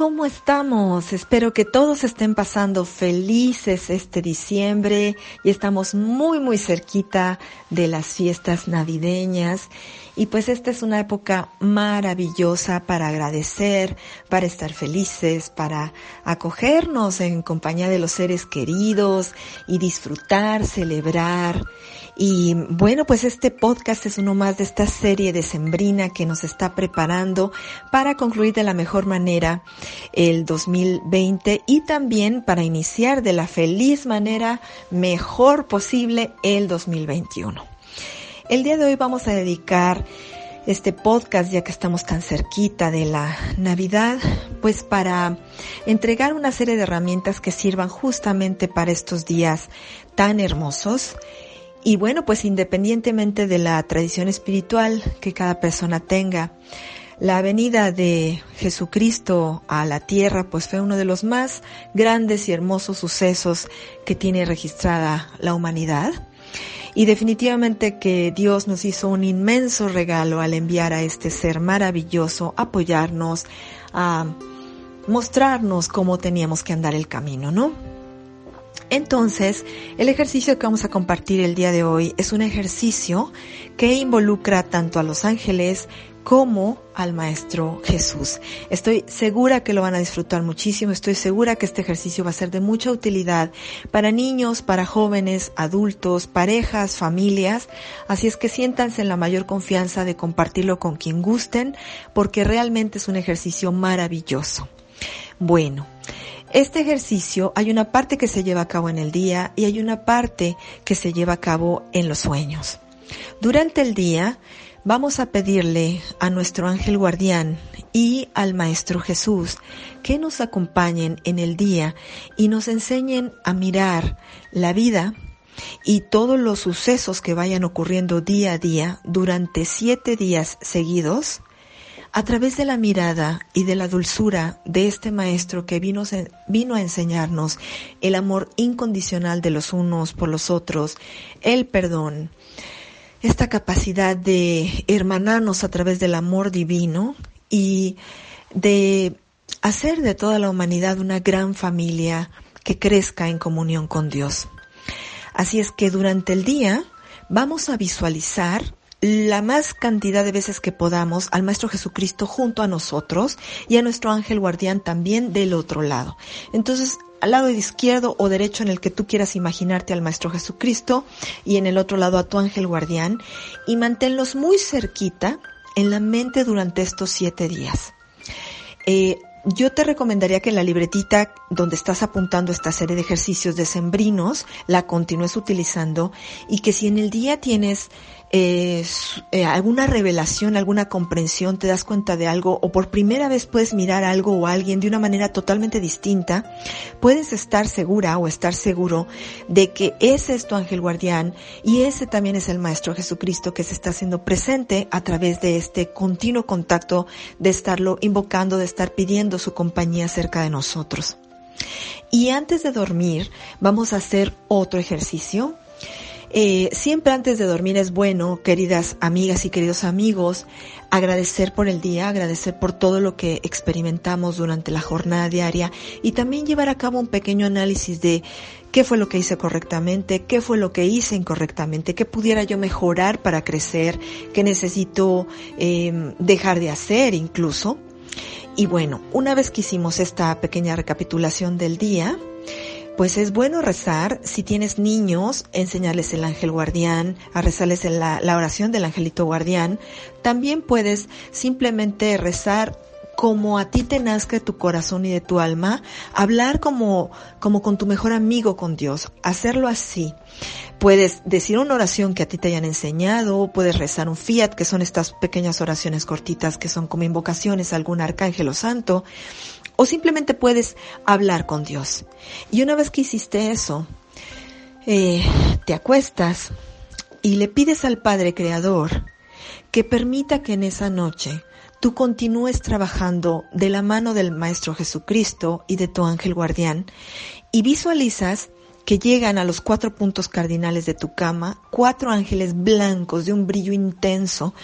¿Cómo estamos? Espero que todos estén pasando felices este diciembre y estamos muy muy cerquita de las fiestas navideñas y pues esta es una época maravillosa para agradecer, para estar felices, para acogernos en compañía de los seres queridos y disfrutar, celebrar. Y bueno, pues este podcast es uno más de esta serie de Sembrina que nos está preparando para concluir de la mejor manera el 2020 y también para iniciar de la feliz manera mejor posible el 2021. El día de hoy vamos a dedicar este podcast, ya que estamos tan cerquita de la Navidad, pues para entregar una serie de herramientas que sirvan justamente para estos días tan hermosos y bueno, pues independientemente de la tradición espiritual que cada persona tenga, la venida de Jesucristo a la tierra pues fue uno de los más grandes y hermosos sucesos que tiene registrada la humanidad. Y definitivamente que Dios nos hizo un inmenso regalo al enviar a este ser maravilloso, a apoyarnos, a mostrarnos cómo teníamos que andar el camino, ¿no? Entonces, el ejercicio que vamos a compartir el día de hoy es un ejercicio que involucra tanto a los ángeles como al Maestro Jesús. Estoy segura que lo van a disfrutar muchísimo, estoy segura que este ejercicio va a ser de mucha utilidad para niños, para jóvenes, adultos, parejas, familias, así es que siéntanse en la mayor confianza de compartirlo con quien gusten, porque realmente es un ejercicio maravilloso. Bueno, este ejercicio hay una parte que se lleva a cabo en el día y hay una parte que se lleva a cabo en los sueños. Durante el día vamos a pedirle a nuestro ángel guardián y al Maestro Jesús que nos acompañen en el día y nos enseñen a mirar la vida y todos los sucesos que vayan ocurriendo día a día durante siete días seguidos a través de la mirada y de la dulzura de este maestro que vino, vino, a enseñarnos el amor incondicional de los unos por los otros, el perdón, esta capacidad de hermanarnos a través del amor divino y de hacer de toda la humanidad una gran familia que crezca en comunión con Dios. Así es que durante el día vamos a visualizar la más cantidad de veces que podamos al Maestro Jesucristo junto a nosotros y a nuestro ángel guardián también del otro lado. Entonces, al lado izquierdo o derecho en el que tú quieras imaginarte al Maestro Jesucristo y en el otro lado a tu ángel guardián y manténlos muy cerquita en la mente durante estos siete días. Eh, yo te recomendaría que la libretita donde estás apuntando esta serie de ejercicios decembrinos la continúes utilizando y que si en el día tienes eh, eh, alguna revelación, alguna comprensión, te das cuenta de algo o por primera vez puedes mirar algo o alguien de una manera totalmente distinta, puedes estar segura o estar seguro de que ese es tu ángel guardián y ese también es el Maestro Jesucristo que se está haciendo presente a través de este continuo contacto de estarlo invocando, de estar pidiendo su compañía cerca de nosotros. Y antes de dormir, vamos a hacer otro ejercicio eh, siempre antes de dormir es bueno, queridas amigas y queridos amigos, agradecer por el día, agradecer por todo lo que experimentamos durante la jornada diaria y también llevar a cabo un pequeño análisis de qué fue lo que hice correctamente, qué fue lo que hice incorrectamente, qué pudiera yo mejorar para crecer, qué necesito eh, dejar de hacer incluso. Y bueno, una vez que hicimos esta pequeña recapitulación del día, pues es bueno rezar. Si tienes niños, enseñarles el ángel guardián, a rezarles la, la oración del angelito guardián. También puedes simplemente rezar como a ti te nazca de tu corazón y de tu alma, hablar como, como con tu mejor amigo con Dios, hacerlo así. Puedes decir una oración que a ti te hayan enseñado, puedes rezar un fiat, que son estas pequeñas oraciones cortitas que son como invocaciones a algún arcángel o santo, o simplemente puedes hablar con Dios. Y una vez que hiciste eso, eh, te acuestas y le pides al Padre Creador que permita que en esa noche tú continúes trabajando de la mano del Maestro Jesucristo y de tu ángel guardián y visualizas que llegan a los cuatro puntos cardinales de tu cama, cuatro ángeles blancos de un brillo intenso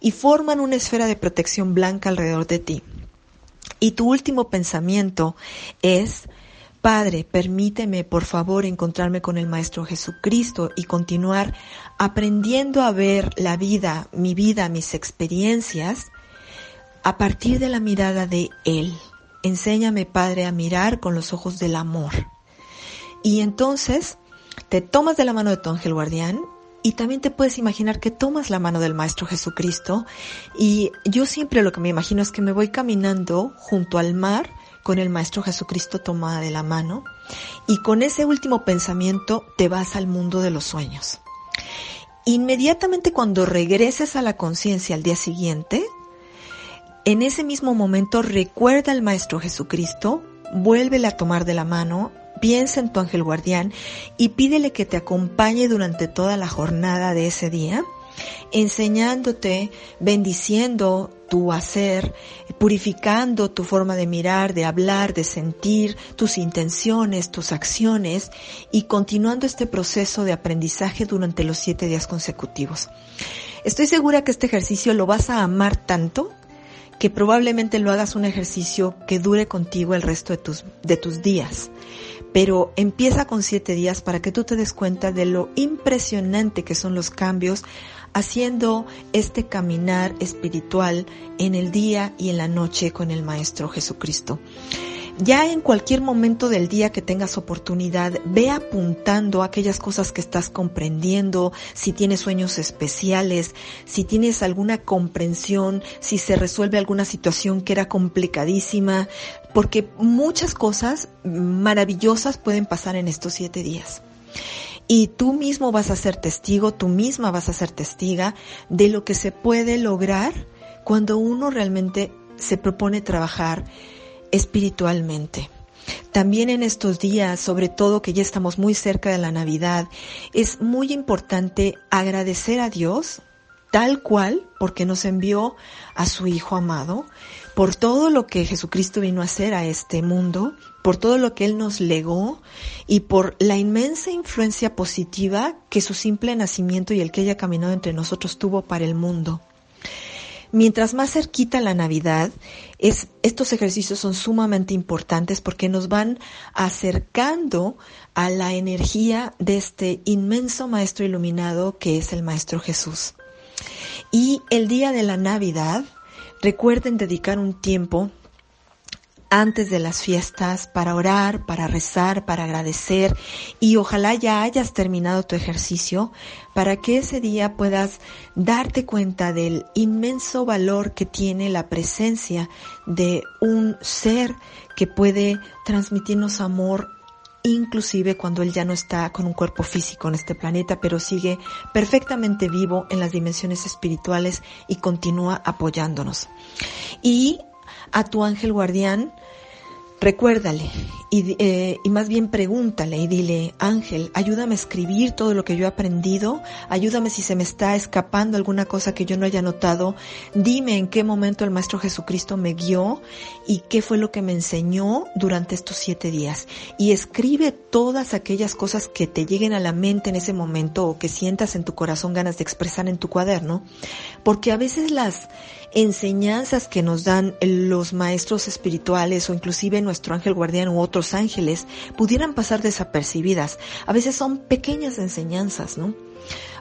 y forman una esfera de protección blanca alrededor de ti. Y tu último pensamiento es, Padre, permíteme por favor encontrarme con el Maestro Jesucristo y continuar aprendiendo a ver la vida, mi vida, mis experiencias a partir de la mirada de Él. Enséñame, Padre, a mirar con los ojos del amor. Y entonces te tomas de la mano de tu ángel guardián y también te puedes imaginar que tomas la mano del Maestro Jesucristo y yo siempre lo que me imagino es que me voy caminando junto al mar con el Maestro Jesucristo tomada de la mano y con ese último pensamiento te vas al mundo de los sueños. Inmediatamente cuando regreses a la conciencia al día siguiente, en ese mismo momento recuerda al Maestro Jesucristo, vuélvele a tomar de la mano, piensa en tu ángel guardián y pídele que te acompañe durante toda la jornada de ese día, enseñándote, bendiciendo tu hacer, purificando tu forma de mirar, de hablar, de sentir, tus intenciones, tus acciones y continuando este proceso de aprendizaje durante los siete días consecutivos. Estoy segura que este ejercicio lo vas a amar tanto que probablemente lo hagas un ejercicio que dure contigo el resto de tus, de tus días. Pero empieza con siete días para que tú te des cuenta de lo impresionante que son los cambios haciendo este caminar espiritual en el día y en la noche con el Maestro Jesucristo. Ya en cualquier momento del día que tengas oportunidad, ve apuntando aquellas cosas que estás comprendiendo, si tienes sueños especiales, si tienes alguna comprensión, si se resuelve alguna situación que era complicadísima, porque muchas cosas maravillosas pueden pasar en estos siete días. Y tú mismo vas a ser testigo, tú misma vas a ser testiga de lo que se puede lograr cuando uno realmente se propone trabajar espiritualmente. También en estos días, sobre todo que ya estamos muy cerca de la Navidad, es muy importante agradecer a Dios tal cual porque nos envió a su Hijo amado, por todo lo que Jesucristo vino a hacer a este mundo, por todo lo que Él nos legó y por la inmensa influencia positiva que su simple nacimiento y el que haya caminado entre nosotros tuvo para el mundo. Mientras más cerquita la Navidad, es, estos ejercicios son sumamente importantes porque nos van acercando a la energía de este inmenso Maestro iluminado que es el Maestro Jesús. Y el día de la Navidad, recuerden dedicar un tiempo antes de las fiestas para orar, para rezar, para agradecer y ojalá ya hayas terminado tu ejercicio para que ese día puedas darte cuenta del inmenso valor que tiene la presencia de un ser que puede transmitirnos amor inclusive cuando él ya no está con un cuerpo físico en este planeta, pero sigue perfectamente vivo en las dimensiones espirituales y continúa apoyándonos. Y a tu ángel guardián, recuérdale y, eh, y, más bien pregúntale y dile, Ángel, ayúdame a escribir todo lo que yo he aprendido, ayúdame si se me está escapando alguna cosa que yo no haya notado, dime en qué momento el Maestro Jesucristo me guió y qué fue lo que me enseñó durante estos siete días. Y escribe todas aquellas cosas que te lleguen a la mente en ese momento o que sientas en tu corazón ganas de expresar en tu cuaderno, porque a veces las enseñanzas que nos dan los maestros espirituales o inclusive nuestro ángel guardián u otros ángeles pudieran pasar desapercibidas. A veces son pequeñas enseñanzas, ¿no?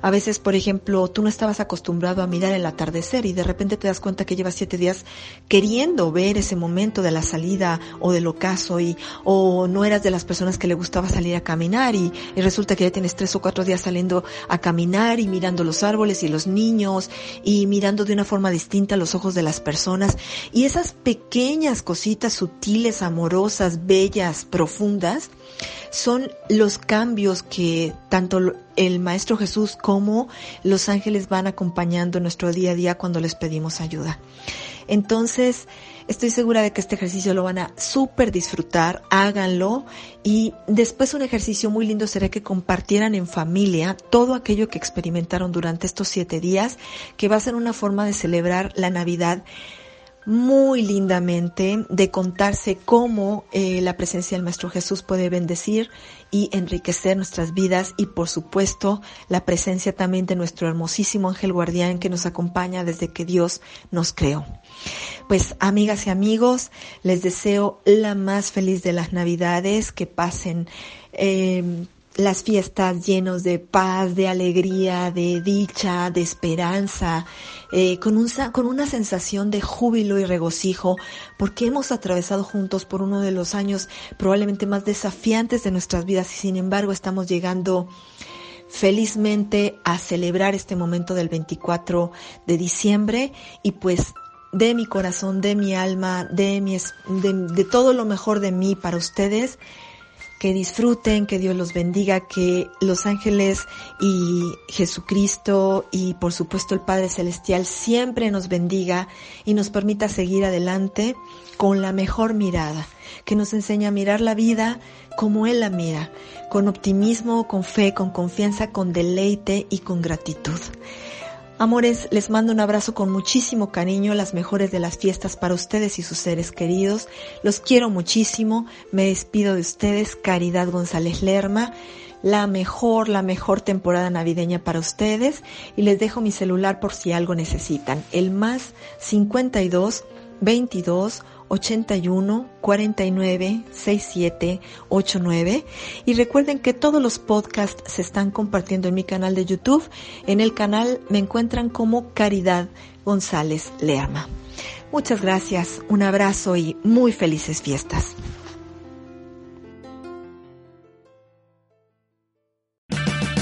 A veces, por ejemplo, tú no estabas acostumbrado a mirar el atardecer y de repente te das cuenta que llevas siete días queriendo ver ese momento de la salida o del ocaso y, o no eras de las personas que le gustaba salir a caminar y, y resulta que ya tienes tres o cuatro días saliendo a caminar y mirando los árboles y los niños y mirando de una forma distinta los ojos de las personas. Y esas pequeñas cositas sutiles, amorosas, bellas, profundas, son los cambios que tanto el Maestro Jesús como los ángeles van acompañando en nuestro día a día cuando les pedimos ayuda. Entonces, estoy segura de que este ejercicio lo van a súper disfrutar, háganlo y después un ejercicio muy lindo será que compartieran en familia todo aquello que experimentaron durante estos siete días, que va a ser una forma de celebrar la Navidad muy lindamente de contarse cómo eh, la presencia del Maestro Jesús puede bendecir y enriquecer nuestras vidas y por supuesto la presencia también de nuestro hermosísimo ángel guardián que nos acompaña desde que Dios nos creó. Pues amigas y amigos, les deseo la más feliz de las navidades, que pasen eh, las fiestas llenos de paz, de alegría, de dicha, de esperanza, eh, con, un, con una sensación de júbilo y regocijo, porque hemos atravesado juntos por uno de los años probablemente más desafiantes de nuestras vidas y sin embargo estamos llegando felizmente a celebrar este momento del 24 de diciembre y pues de mi corazón, de mi alma, de, mi, de, de todo lo mejor de mí para ustedes, que disfruten, que Dios los bendiga, que los ángeles y Jesucristo y por supuesto el Padre Celestial siempre nos bendiga y nos permita seguir adelante con la mejor mirada, que nos enseña a mirar la vida como Él la mira, con optimismo, con fe, con confianza, con deleite y con gratitud. Amores, les mando un abrazo con muchísimo cariño, las mejores de las fiestas para ustedes y sus seres queridos. Los quiero muchísimo. Me despido de ustedes, Caridad González Lerma. La mejor, la mejor temporada navideña para ustedes. Y les dejo mi celular por si algo necesitan. El más 52 22 81 49 67 89 y recuerden que todos los podcasts se están compartiendo en mi canal de YouTube. En el canal me encuentran como Caridad González Leama. Muchas gracias, un abrazo y muy felices fiestas.